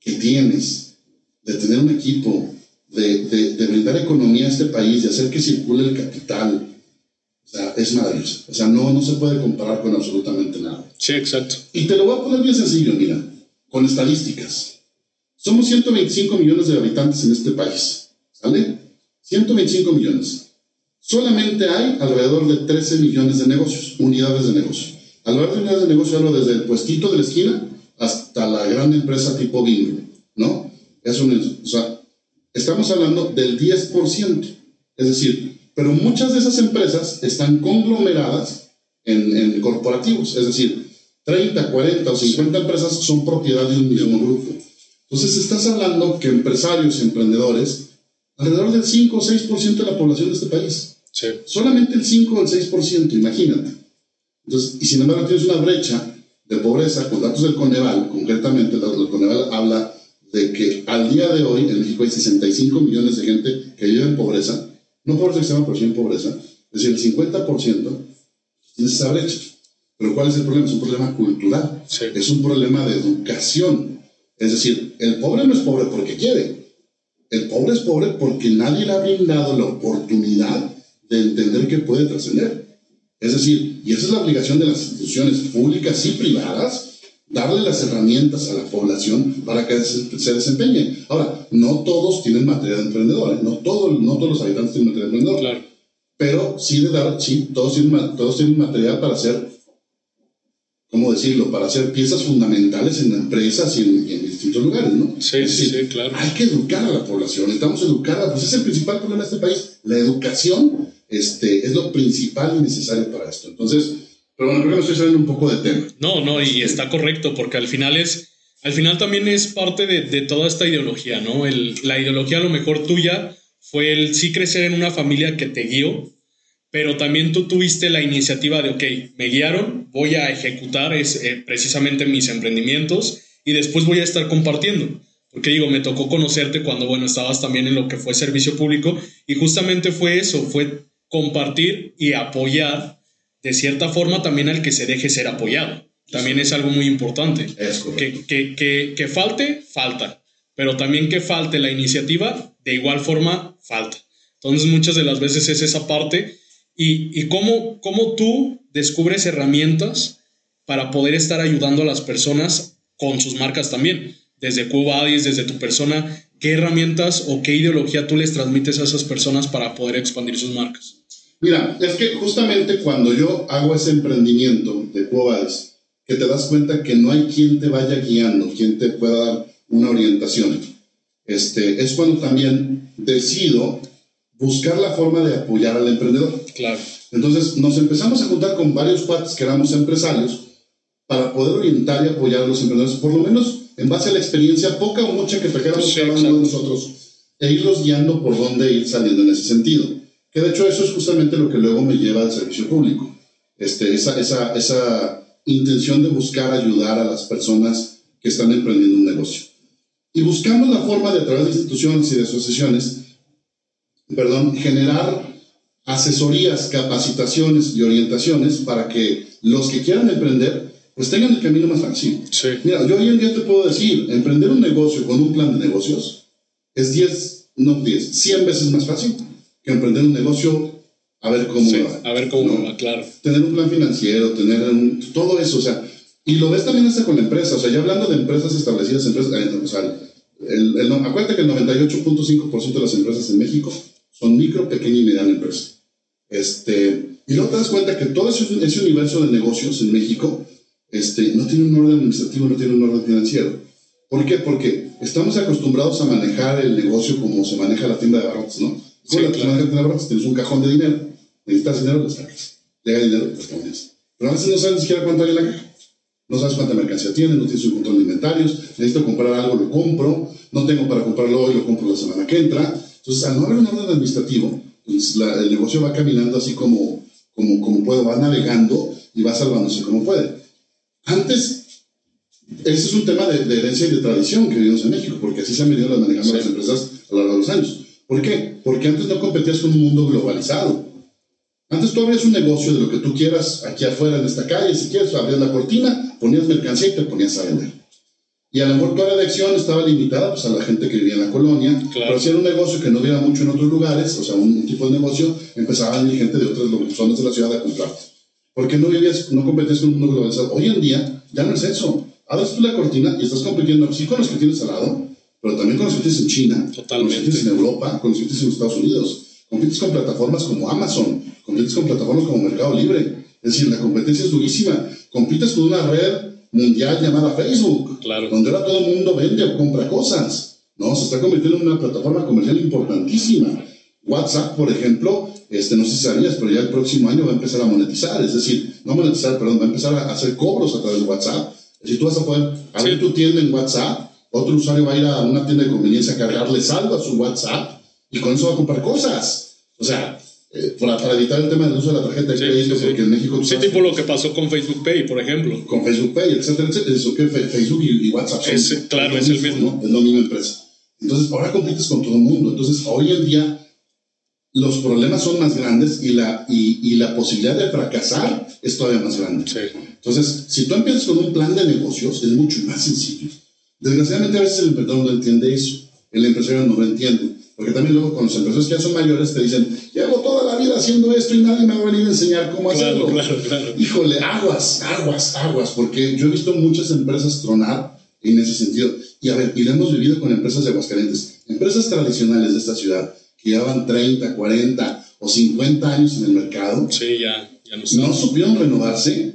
que tienes de tener un equipo, de, de- de brindar economía a este país, de hacer que circule el capital, o sea, es maravilloso. O sea, no, no se puede comparar con absolutamente nada. sí, exacto. Y te lo voy a poner bien sencillo, mira, con estadísticas. Somos 125 millones de habitantes en este país, ¿sale? 125 millones. Solamente hay alrededor de 13 millones de negocios, unidades de negocio. Alrededor de unidades de negocio hablo desde el puestito de la esquina hasta la gran empresa tipo bingo, ¿no? Es un, o sea, estamos hablando del 10%. Es decir, pero muchas de esas empresas están conglomeradas en, en corporativos, es decir, 30, 40 o 50 empresas son propiedad de un mismo grupo. Entonces estás hablando que empresarios y emprendedores, alrededor del 5 o 6% de la población de este país, Sí, solamente el 5 o el 6%, imagínate. Entonces, y sin embargo tienes una brecha de pobreza con datos del Coneval, concretamente el Coneval habla de que al día de hoy en México hay 65 millones de gente que vive en pobreza, no pobreza extrema, pero sí en pobreza, es decir, el 50% tiene esa brecha. Pero ¿cuál es el problema? Es un problema cultural, Sí. es un problema de educación. Es decir, el pobre no es pobre porque quiere, el pobre es pobre porque nadie le ha brindado la oportunidad de entender que puede trascender. Es decir, y esa es la obligación de las instituciones públicas y privadas, darle las herramientas a la población para que se, se desempeñe. Ahora, no todos tienen materia de emprendedor, ¿eh? no, todo, no todos los habitantes tienen materia de emprendedor, claro. pero sí de dar, sí, todos tienen, todos tienen material para hacer, ¿cómo decirlo?, para hacer piezas fundamentales en empresas y en, y en distintos lugares, ¿no? Sí, Es sí, decir, sí, claro. hay que educar a la población, necesitamos educarla, pues es el principal problema de este país. La educación este, es lo principal y necesario para esto. Entonces, pero bueno, creo que estoy saliendo un poco de tema. No, no, y está correcto, porque al final es, al final también es parte de, de toda esta ideología, ¿no? El, la ideología a lo mejor tuya fue el sí crecer en una familia que te guió, pero también tú tuviste la iniciativa de, ok, me guiaron, voy a ejecutar es, eh, precisamente mis emprendimientos y después voy a estar compartiendo. Porque digo, me tocó conocerte cuando, bueno, estabas también en lo que fue servicio público y justamente fue eso, fue compartir y apoyar de cierta forma también al que se deje ser apoyado. También es algo muy importante. Que, que, que, que falte, falta. Pero también que falte la iniciativa, de igual forma, falta. Entonces muchas de las veces es esa parte. Y, y cómo, cómo tú descubres herramientas para poder estar ayudando a las personas con sus marcas también. Desde Cubadis, desde tu persona, ¿qué herramientas o qué ideología tú les transmites a esas personas para poder expandir sus marcas? Mira, es que justamente cuando yo hago ese emprendimiento de Cuobades, que te das cuenta que no hay quien te vaya guiando, quien te pueda dar una orientación, este, es cuando también decido buscar la forma de apoyar al emprendedor. Claro. Entonces nos empezamos a juntar con varios cuates que éramos empresarios para poder orientar y apoyar a los emprendedores, por lo menos en base a la experiencia poca o mucha que trajéramos Sí, nosotros, e irlos guiando por dónde ir saliendo en ese sentido. Que de hecho eso es justamente lo que luego me lleva al servicio público. Este, esa, esa, esa intención de buscar ayudar a las personas que están emprendiendo un negocio. Y buscamos la forma de, a través de instituciones y de asociaciones, perdón, generar asesorías, capacitaciones y orientaciones para que los que quieran emprender pues tengan el camino más fácil. Mira, yo hoy en día te puedo decir, emprender un negocio con un plan de negocios es 10, no 10, 100 veces más fácil que emprender un negocio a ver cómo va. A ver cómo va, claro. Tener un plan financiero, tener todo eso, o sea, y lo ves también hasta con la empresa, o sea, ya hablando de empresas establecidas, empresas, eh, o sea, el, el, acuérdate que el 98.5% de las empresas en México son micro, pequeña y mediana empresa. Este, y luego te das cuenta que todo ese, ese universo de negocios en México este, no tiene un orden administrativo, no tiene un orden financiero. ¿Por qué? Porque estamos acostumbrados a manejar el negocio como se maneja la tienda de barrotes, ¿no? Sí, la tienda de barrotes tienes un cajón de dinero, necesitas dinero, lo sacas. Llega dinero, lo pones. Pero a veces no sabes ni siquiera cuánto hay en la caja. No sabes cuánta mercancía tienes, no tienes un control de inventarios, necesito comprar algo, lo compro, no tengo para comprarlo hoy, lo compro la semana que entra. Entonces, al no haber un orden administrativo, pues el negocio va caminando así como, como, como puede, va navegando y va salvándose como puede. Antes, ese es un tema de, herencia y de tradición que vivimos en México, porque así se han venido manejando las empresas a lo largo de los años. ¿Por qué? Porque antes no competías con un mundo globalizado. Antes tú abrías un negocio de lo que tú quieras aquí afuera en esta calle, si quieres abrías la cortina, ponías mercancía y te ponías a vender. Y a lo mejor toda la elección estaba limitada pues, a la gente que vivía en la colonia, pero si era un negocio que no hubiera mucho en otros lugares, o sea, un, tipo de negocio, empezaba a venir gente de otras zonas de la ciudad a comprarte. Porque no vivías, no competías con un mundo globalizado. Hoy en día ya no es eso. Abres tú la cortina y estás compitiendo, sí, con los que tienes al lado, pero también con los en China, con los en Europa, con los en Estados Unidos. Compites con plataformas como Amazon, compites con plataformas como Mercado Libre. Es decir, la competencia es durísima. Compites con una red mundial llamada Facebook, donde ahora todo el mundo vende o compra cosas. ¿no? Se está convirtiendo en una plataforma comercial importantísima. WhatsApp, por ejemplo, este, no sé si sabías, pero ya el próximo año va a empezar a monetizar, es decir, no monetizar, perdón, va a empezar a hacer cobros a través de WhatsApp. Es decir, tú vas a poder abrir tu tienda en WhatsApp, otro usuario va a ir a una tienda de conveniencia a cargarle saldo a su WhatsApp y con eso va a comprar cosas. O sea, eh, para, evitar el tema del uso de la tarjeta de crédito, porque en México... Sí, tipo lo que pasó con Facebook Pay, por ejemplo. Con Facebook Pay, etcétera, etcétera. Eso que Facebook y, WhatsApp son... claro, es, el mismo. Es la misma empresa. Entonces, ahora compites con todo el mundo. Entonces, hoy en día, los problemas son más grandes y la, y, y la posibilidad de fracasar es todavía más grande. Entonces, si tú empiezas con un plan de negocios, es mucho más sencillo. Desgraciadamente, a veces el emprendedor no entiende eso. El empresario no lo entiende. Porque también luego con los empresarios que ya son mayores te dicen, llevo toda la vida haciendo esto y nadie me va a venir a enseñar cómo hacerlo. Claro, claro. Híjole, aguas, aguas, aguas, porque yo he visto muchas empresas tronar en ese sentido. Y a ver, y lo hemos vivido con empresas de Aguascalientes, empresas tradicionales de esta ciudad, que llevan 30, 40 o 50 años en el mercado. Sí, ya, ya no, no supieron renovarse.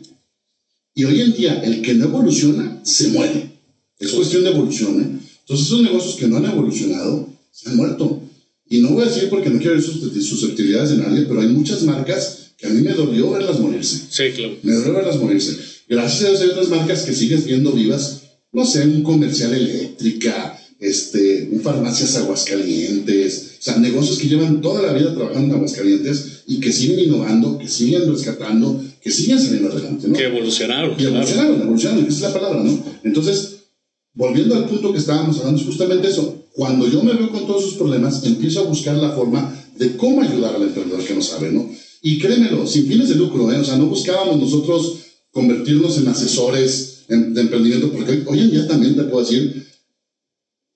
Y hoy en día, el que no evoluciona, se muere. Es cuestión de evolución. ¿eh? Entonces, esos negocios que no han evolucionado, se han muerto. Y no voy a decir porque no quiero ver susceptibilidades de nadie, pero hay muchas marcas que a mí me dolió verlas morirse. Sí, claro. Me dolió verlas morirse. Gracias a Dios hay otras marcas que sigues viendo vivas. No sé, un comercial eléctrica, este, un farmacias aguascalientes. O sea, negocios que llevan toda la vida trabajando en Aguascalientes y que siguen innovando, que siguen rescatando, que siguen saliendo adelante, ¿no? Que evolucionaron. Que evolucionaron, evolucionaron, esa es la palabra, ¿no? Entonces, volviendo al punto que estábamos hablando, es justamente eso cuando yo me veo con todos esos problemas, empiezo a buscar la forma de cómo ayudar al emprendedor que no sabe, ¿no? Y créemelo, sin fines de lucro, ¿eh? O sea, no buscábamos nosotros convertirnos en asesores de emprendimiento, porque hoy en día también te puedo decir,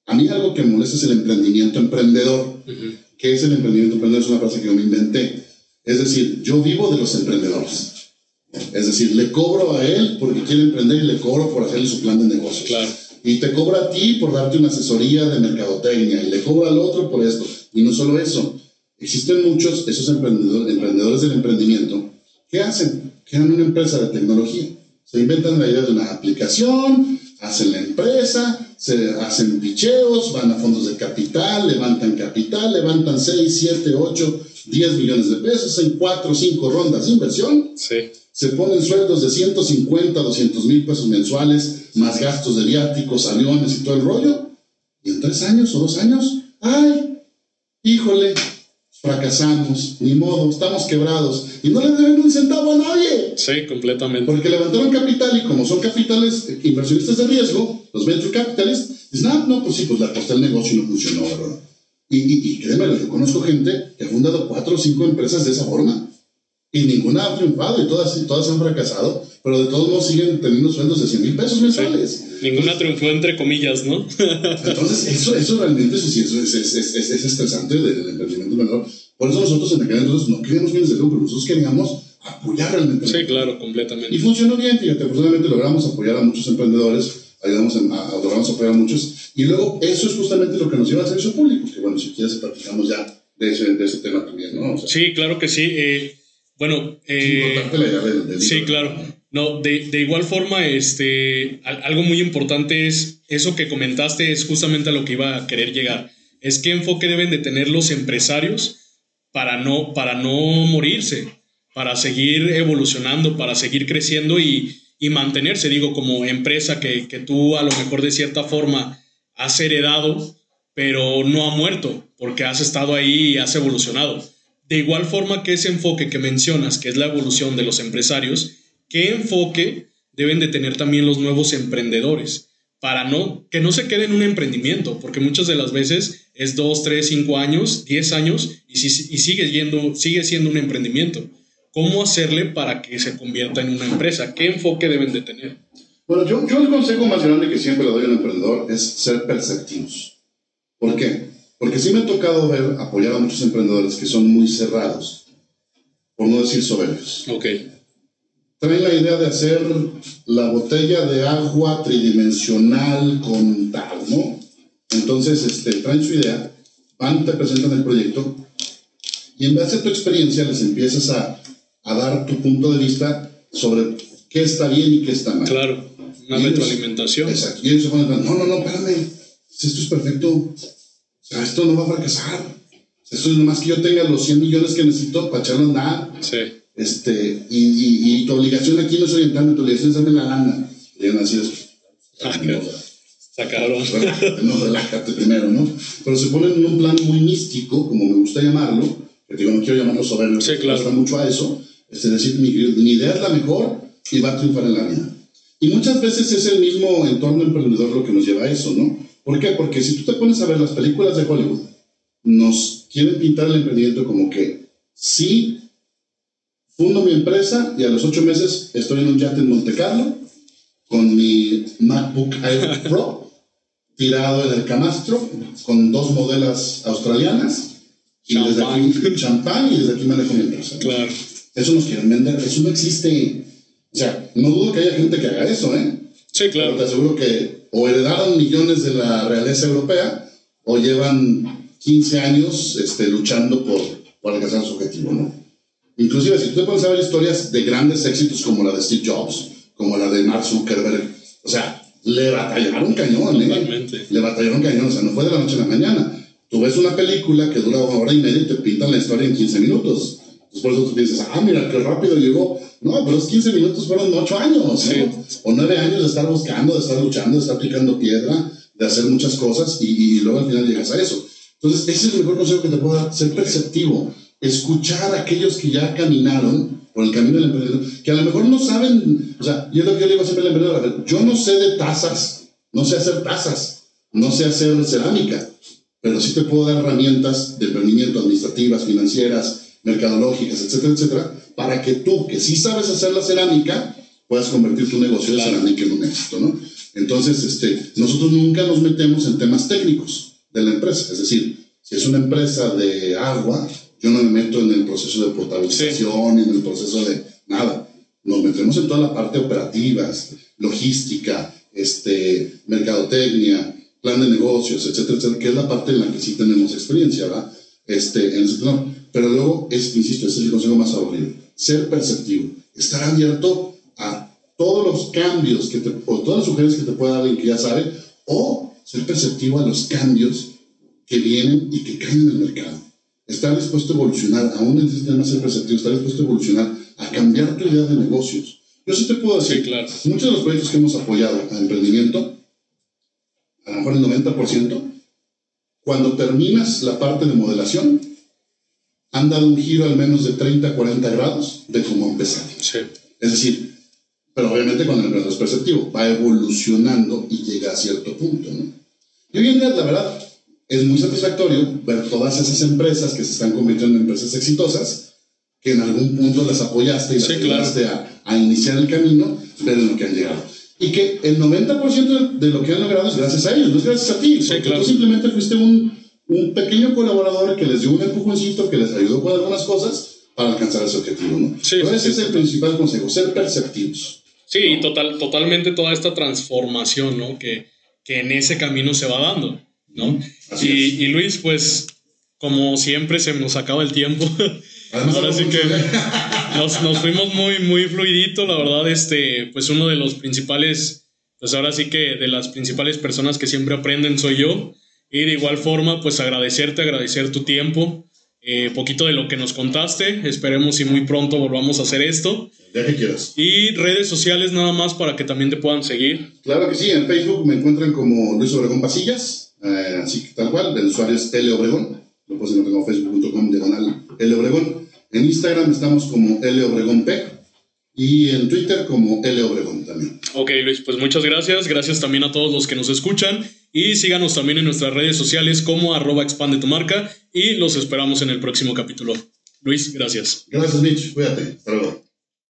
a mí algo que me molesta es el emprendimiento emprendedor. ¿Qué es el emprendimiento emprendedor? Es una frase que yo me inventé. Es decir, yo vivo de los emprendedores. Es decir, le cobro a él porque quiere emprender y le cobro por hacerle su plan de negocio. Claro y te cobra a ti por darte una asesoría de mercadotecnia y le cobra al otro por esto. Y no solo eso, existen muchos, esos emprendedores, emprendedores del emprendimiento, ¿qué hacen? Crean una empresa de tecnología. Se inventan la idea de una aplicación, hacen la empresa, se hacen picheos, van a fondos de capital, levantan capital, levantan 6, 7, 8, 10 millones de pesos en 4 o 5 rondas de inversión. Sí se ponen sueldos de 150, 200 mil pesos mensuales, más gastos de viáticos, aviones y todo el rollo, y en tres años o dos años, ¡ay! Híjole, fracasamos, ni modo, estamos quebrados y no le deben un centavo a nadie. Sí, completamente. Porque levantaron capital y como son capitales, eh, inversionistas de riesgo, los venture capitalists, dicen, ah, no, pues sí, pues la aposté el negocio y no funcionó, ¿verdad? Y, y, y créeme, yo conozco gente que ha fundado cuatro o cinco empresas de esa forma y ninguna ha triunfado y todas, todas han fracasado, pero de todos modos siguen teniendo sueldos de 100 mil pesos mensuales. Ninguna triunfó entre comillas, ¿no? Entonces, eso, eso realmente es, es, es, es estresante del emprendimiento menor. Por eso nosotros en aquel entonces no queríamos bienes de lucro, nosotros queríamos apoyar realmente. Sí, claro, completamente. Y funcionó bien, fíjate, afortunadamente logramos apoyar a muchos emprendedores, ayudamos a, logramos apoyar a muchos, y luego eso es justamente lo que nos lleva al servicio público, que bueno, si quieres platicamos ya de ese, de ese tema también, ¿no? O sea, sí, claro que sí. Eh, bueno, eh, del, del sí, claro. No, de, de, igual forma, este, algo muy importante es eso que comentaste, es justamente a lo que iba a querer llegar. Es qué enfoque deben de tener los empresarios para no, para no morirse, para seguir evolucionando, para seguir creciendo y, y mantenerse. Digo, como empresa que, que tú a lo mejor de cierta forma has heredado, pero no ha muerto, porque has estado ahí y has evolucionado. De igual forma que ese enfoque que mencionas, que es la evolución de los empresarios, ¿qué enfoque deben de tener también los nuevos emprendedores? Para no, que no se quede en un emprendimiento, porque muchas de las veces es dos, tres, cinco años, diez años y, si, y sigue, yendo, sigue siendo un emprendimiento. ¿Cómo hacerle para que se convierta en una empresa? ¿Qué enfoque deben de tener? Bueno, yo, yo el consejo más grande que siempre le doy al emprendedor es ser perceptivos. ¿Por qué? Porque sí me ha tocado ver, apoyar a muchos emprendedores que son muy cerrados, por no decir soberbios. Ok traen la idea de hacer la botella de agua tridimensional con tal, ¿no? Entonces, este, traen su idea, van, te presentan el proyecto y en base a tu experiencia les empiezas a, a dar tu punto de vista sobre qué está bien y qué está mal. Claro, y retroalimentación. Exacto. Y ellos se van a no, no, no, espérame, esto es perfecto, o sea, esto no va a fracasar. Esto es nomás que yo tenga los 100 millones que necesito para echarlo a andar. Sí. Este, y, y, y, tu obligación aquí no es orientarme, tu obligación es darme la lana. Y yo así es. Ah, no. Relájate, no, relájate primero, ¿no? Pero se ponen en un plan muy místico, como me gusta llamarlo, que digo, no quiero llamarlo soberbio, sí, claro. gusta mucho a eso, es decir, mi, mi idea es la mejor y va a triunfar en la vida. Y muchas veces es el mismo entorno emprendedor lo que nos lleva a eso, ¿no? ¿Por qué? Porque si tú te pones a ver las películas de Hollywood, nos quieren pintar el emprendimiento como que sí fundo mi empresa y a los ocho meses estoy en un yate en Monte Carlo con mi MacBook Air Pro tirado en el camastro con dos modelas australianas y desde aquí champán y desde aquí manejo mi empresa. Claro. Eso nos quieren vender, eso no existe. O sea, no dudo que haya gente que haga eso, ¿eh? Sí, claro. Pero te aseguro que o heredaron millones de la realeza europea o llevan 15 años este, luchando por, por alcanzar su objetivo, ¿no? Inclusive, si tú te pones a ver historias de grandes éxitos como la de Steve Jobs, como la de Mark Zuckerberg, o sea, le batallaron cañón, ¿eh? Totalmente. Le batallaron cañón, o sea, no fue de la noche a la mañana. Tú ves una película que dura una hora y media y te pintan la historia en 15 minutos. Entonces, por eso tú piensas, ah, mira, qué rápido llegó. No, pero esos 15 minutos fueron 8 años, ¿no? Sí. O 9 años de estar buscando, de estar luchando, de estar picando piedra, de hacer muchas cosas y, y luego al final llegas a eso. Entonces, ese es el mejor consejo que te puedo dar, ser perceptivo escuchar a aquellos que ya caminaron por el camino del emprendedor, que a lo mejor no saben, o sea, yo lo que yo le digo siempre al emprendedor, a ver, yo no sé de tazas, no sé hacer tazas, no sé hacer cerámica, pero sí te puedo dar herramientas de emprendimiento, administrativas, financieras, mercadológicas, etcétera, etcétera, para que tú, que sí sabes hacer la cerámica, puedas convertir tu negocio de cerámica en un éxito, ¿no? Entonces, este, nosotros nunca nos metemos en temas técnicos de la empresa, es decir, si es una empresa de agua, yo no me meto en el proceso de potabilización, ni en el proceso de nada. Nos metemos en toda la parte operativa, logística, este, mercadotecnia, plan de negocios, etcétera, etcétera, que es la parte en la que sí tenemos experiencia, ¿verdad? Este, en ese, no, pero luego, es, insisto, ese es el consejo más aburrido. Ser perceptivo, estar abierto a todos los cambios que te, o todas las sugerencias que te pueda dar alguien que ya sabe, o ser perceptivo a los cambios que vienen y que caen en el mercado estar dispuesto a evolucionar, aún necesitas ser perceptivo, estar dispuesto a evolucionar, a cambiar tu idea de negocios. Yo sí te puedo decir, claro. muchos de los proyectos que hemos apoyado a emprendimiento, a lo mejor el 90%, cuando terminas la parte de modelación, han dado un giro al menos de 30, 40 grados de cómo empezaron. Sí. Es decir, pero obviamente cuando el es perceptivo, va evolucionando y llega a cierto punto. ¿no? Y hoy en día, la verdad, es muy satisfactorio ver todas esas empresas que se están convirtiendo en empresas exitosas, que en algún punto las apoyaste y las Sí, ayudaste a, a iniciar el camino, ver en lo que han llegado. Y que el 90% de lo que han logrado es gracias a ellos, no es gracias a ti. Sí, claro. Tú simplemente fuiste un, un pequeño colaborador que les dio un empujoncito, que les ayudó con algunas cosas para alcanzar ese objetivo. ¿no? Sí, Pero sí, ese es el principal consejo, ser perceptivos. Sí, y total, totalmente toda esta transformación, ¿no? Que, que en ese camino se va dando, ¿no? Así y, es. y Luis, pues, como siempre se nos acaba el tiempo. Además, Ahora sí que nos, nos fuimos muy, muy fluidito, la verdad, este, pues uno de los principales, pues ahora sí que de las principales personas que siempre aprenden soy yo. Y de igual forma, pues agradecerte, agradecer tu tiempo, eh, poquito de lo que nos contaste. Esperemos y muy pronto volvamos a hacer esto. Ya que quieras. Y redes sociales nada más para que también te puedan seguir. Claro que sí, en Facebook me encuentran como Luis Obregón Pasillas, eh, así que tal cual, el usuario es L Obregón, lo puedes encontrar como facebook.com diagonal L Obregón. En Instagram estamos como L Obregón P y en Twitter como L Obregón también. Ok, Luis, pues muchas gracias. Gracias también a todos los que nos escuchan. Y síganos también en nuestras redes sociales como arroba expande tu marca. Y los esperamos en el próximo capítulo. Luis, gracias. Gracias Mitch, cuídate, hasta luego.